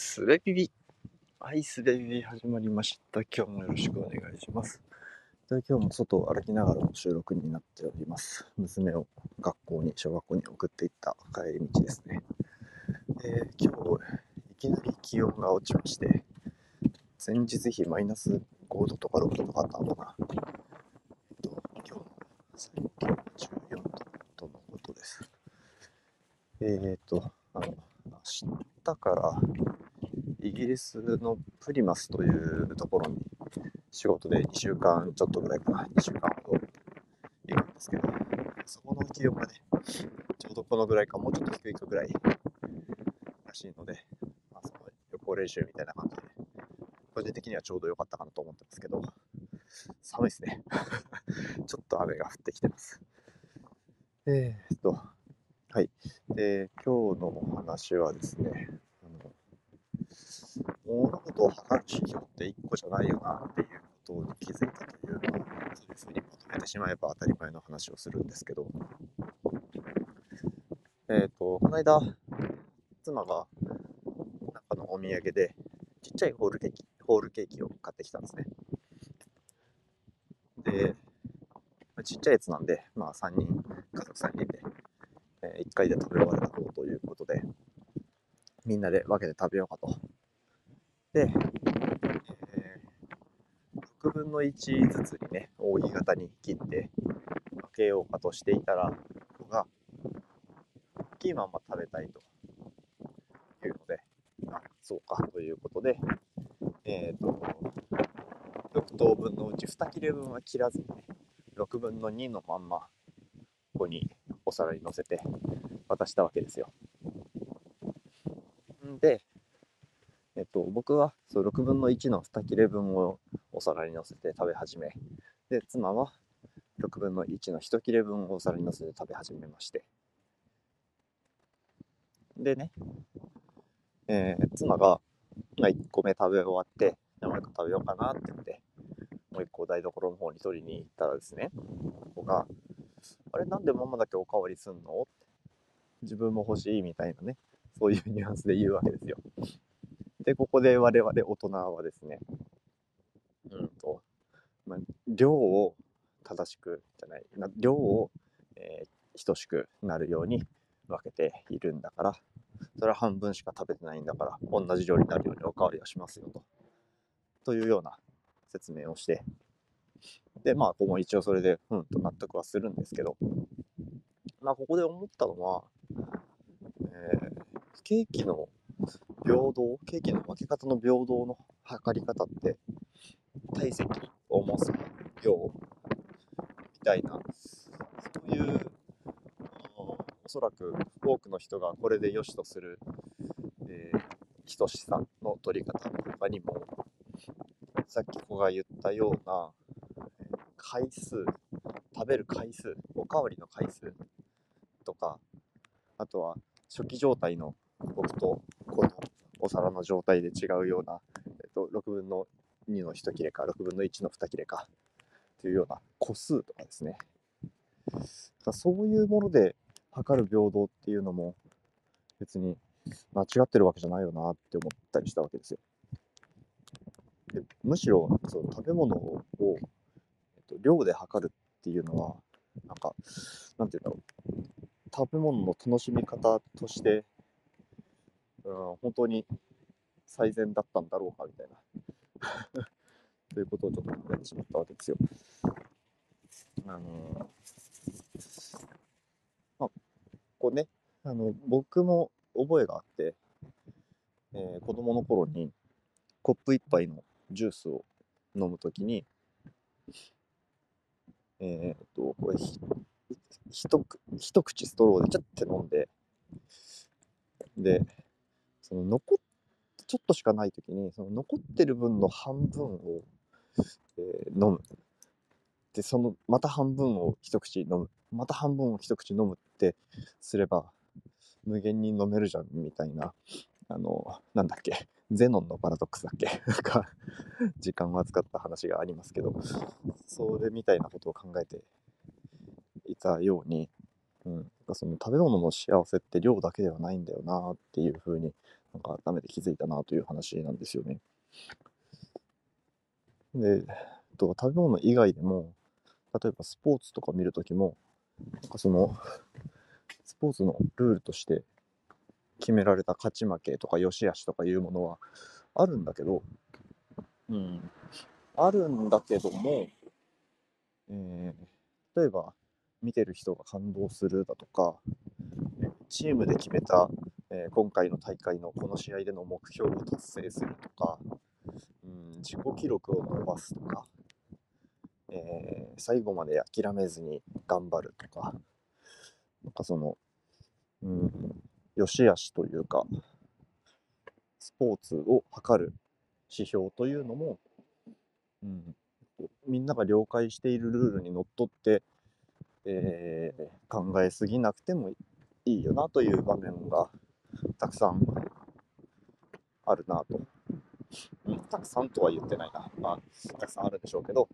すべビビ。はい、すべビビ始まりました。今日もよろしくお願いします。で今日も外を歩きながらの収録になっております。娘を学校に、小学校に送っていった帰り道ですね。えー、今日、いきなり気温が落ちまして、前日比マイナス5度とか6度とかあったのかな。えっと、今日の最低は14度とのことです。えー、っと、あの、明日からイギリスのプリマスというところに仕事で2週間ちょっとぐらいかな、2週間ほど行くんですけど、そこの気温がね、ちょうどこのぐらいか、もうちょっと低いかぐらいらしいので、まあ、その予行練習みたいな感じで、個人的にはちょうど良かったかなと思ってますけど、寒いですね。ちょっと雨が降ってきてます。えー、っと、はい。で、今日の話はですね、物事を測る指標って1個じゃないよなっていうことに気づいたというのを、そういうふうにまとめてしまえば当たり前の話をするんですけど、えっ、ー、と、この間、妻が、なんかのお土産で、ちっちゃいホールケーキ、ホールケーキを買ってきたんですね。で、ちっちゃいやつなんで、まあ3人、家族3人でえ1回で食べ終わるだろうということで、みんなで分けて食べようかと。で、えー、6分の1ずつにね、扇形に切って分けようかとしていたら、が、大きいまま食べたいというので、あ、そうかということで、えっ、ー、と、6等分のうち2切れ分は切らずにね、6分の2のまんま、ここにお皿に乗せて渡したわけですよ。で、えっと、僕はそう6分の1の2切れ分をお皿に乗せて食べ始め、で、妻は6分の1の1切れ分をお皿に乗せて食べ始めまして。でね、えー、妻が、ま、1個目食べ終わって、もう1個食べようかなって言って、もう1個台所の方に取りに行ったらですね、ここが、あれなんでママだけおかわりすんの？って自分も欲しいみたいなね、そういうニュアンスで言うわけですよ。で、ここで我々大人はですね、うん。と、まあ、量を正しくじゃない、量を、えー、等しくなるように分けているんだから、それは半分しか食べてないんだから、同じ量になるようにおかわりはしますよと。というような説明をして、で、まあ、ここも一応それで、うんと納得はするんですけど、まあ、ここで思ったのは、えー、ケーキの平等、ケーキの分け方の平等の測り方って、体積、重さ、量、みたいな、そういう、おそらく多くの人がこれで良しとする、えー、等しさの取り方の他にも、さっき子が言ったような、回数、食べる回数、おかわりの回数とか、あとは初期状態の僕とお皿の状態で違うような、えっと、6分の2の1切れか、6分の1の2切れか、というような個数とかですね。そういうもので測る平等っていうのも別に間違ってるわけじゃないよなって思ったりしたわけですよ。でむしろその食べ物をと、量で測るっていうのは、なんか、なんて言うんだろう。食べ物の楽しみ方として、うん、本当に最善だったんだろうかみたいな ということをちょっと考えてしまったわけですよ。あのまあ、こうね、あの、僕も覚えがあって、えー、子供の頃にコップ一杯のジュースを飲むときに、えっ、と、これひ、一一口ストローでちょっと飲んで、で、その残っ、ちょっとしかない時に、その残ってる分の半分を、えー、飲む。で、その、また半分を一口飲む。また半分を一口飲むってすれば、無限に飲めるじゃん、みたいな、あの、なんだっけ、ゼノンのパラドックスだっけなんか、時間を扱った話がありますけど、それみたいなことを考えていたように、うん、その食べ物の幸せって量だけではないんだよなっていうふうになんか改めて気づいたなという話なんですよね。で、と食べ物以外でも、例えばスポーツとか見るときも、なんかその、スポーツのルールとして決められた勝ち負けとか良し悪しとかいうものはあるんだけど、うん、あるんだけども、えー、例えば見てる人が感動するだとか、チームで決めた、えー、今回の大会のこの試合での目標を達成するとか、うん、自己記録を伸ばすとか、えー、最後まで諦めずに頑張るとか、なんかその、うん、良し悪しというか、スポーツを測る指標というのも、うん、みんなが了解しているルールにのっとって、えー、考えすぎなくてもいいよなという場面がたくさんあるなと。たくさんとは言ってないな。まあ、たくさんあるでしょうけど、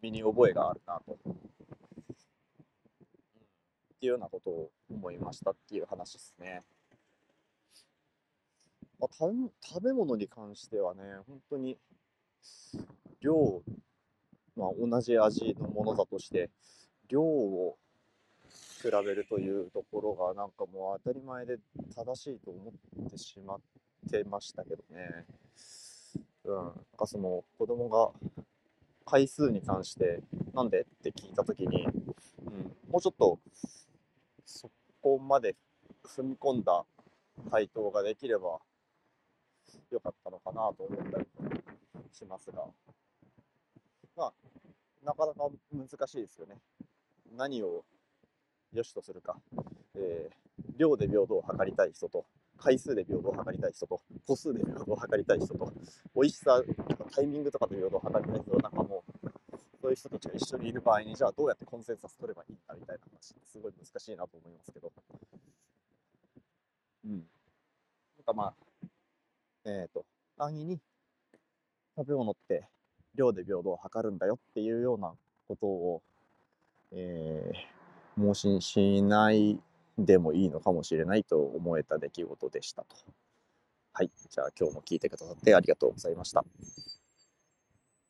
身に覚えがあるなと。っていうようなことを思いましたっていう話ですね。まあ、食べ物に関してはね、本当に量、まあ、同じ味のものだとして、量を比べるというところがなんかもう当たり前で正しいと思ってしまってましたけどね。うん、なんかその子供が回数に関してなんでって聞いた時に、うん、もうちょっとそこまで踏み込んだ回答ができればよかったのかなと思ったりしますが、まあ、なかなか難しいですよね。何を良しとするか、えー、量で平等を測りたい人と、回数で平等を測りたい人と、個数で平等を測りたい人と、美味しさとかタイミングとかで平等を測りたい人なんかもう、そういう人たちが一緒にいる場合に、じゃあどうやってコンセンサス取ればいいんだみたいな話、すごい難しいなと思いますけど。うん。なんかまあ、えっ、ー、と、安易に食べ物って量で平等を測るんだよっていうようなことを、えー、盲信しないでもいいのかもしれないと思えた出来事でしたと。はい。じゃあ今日も聞いてくださってありがとうございました。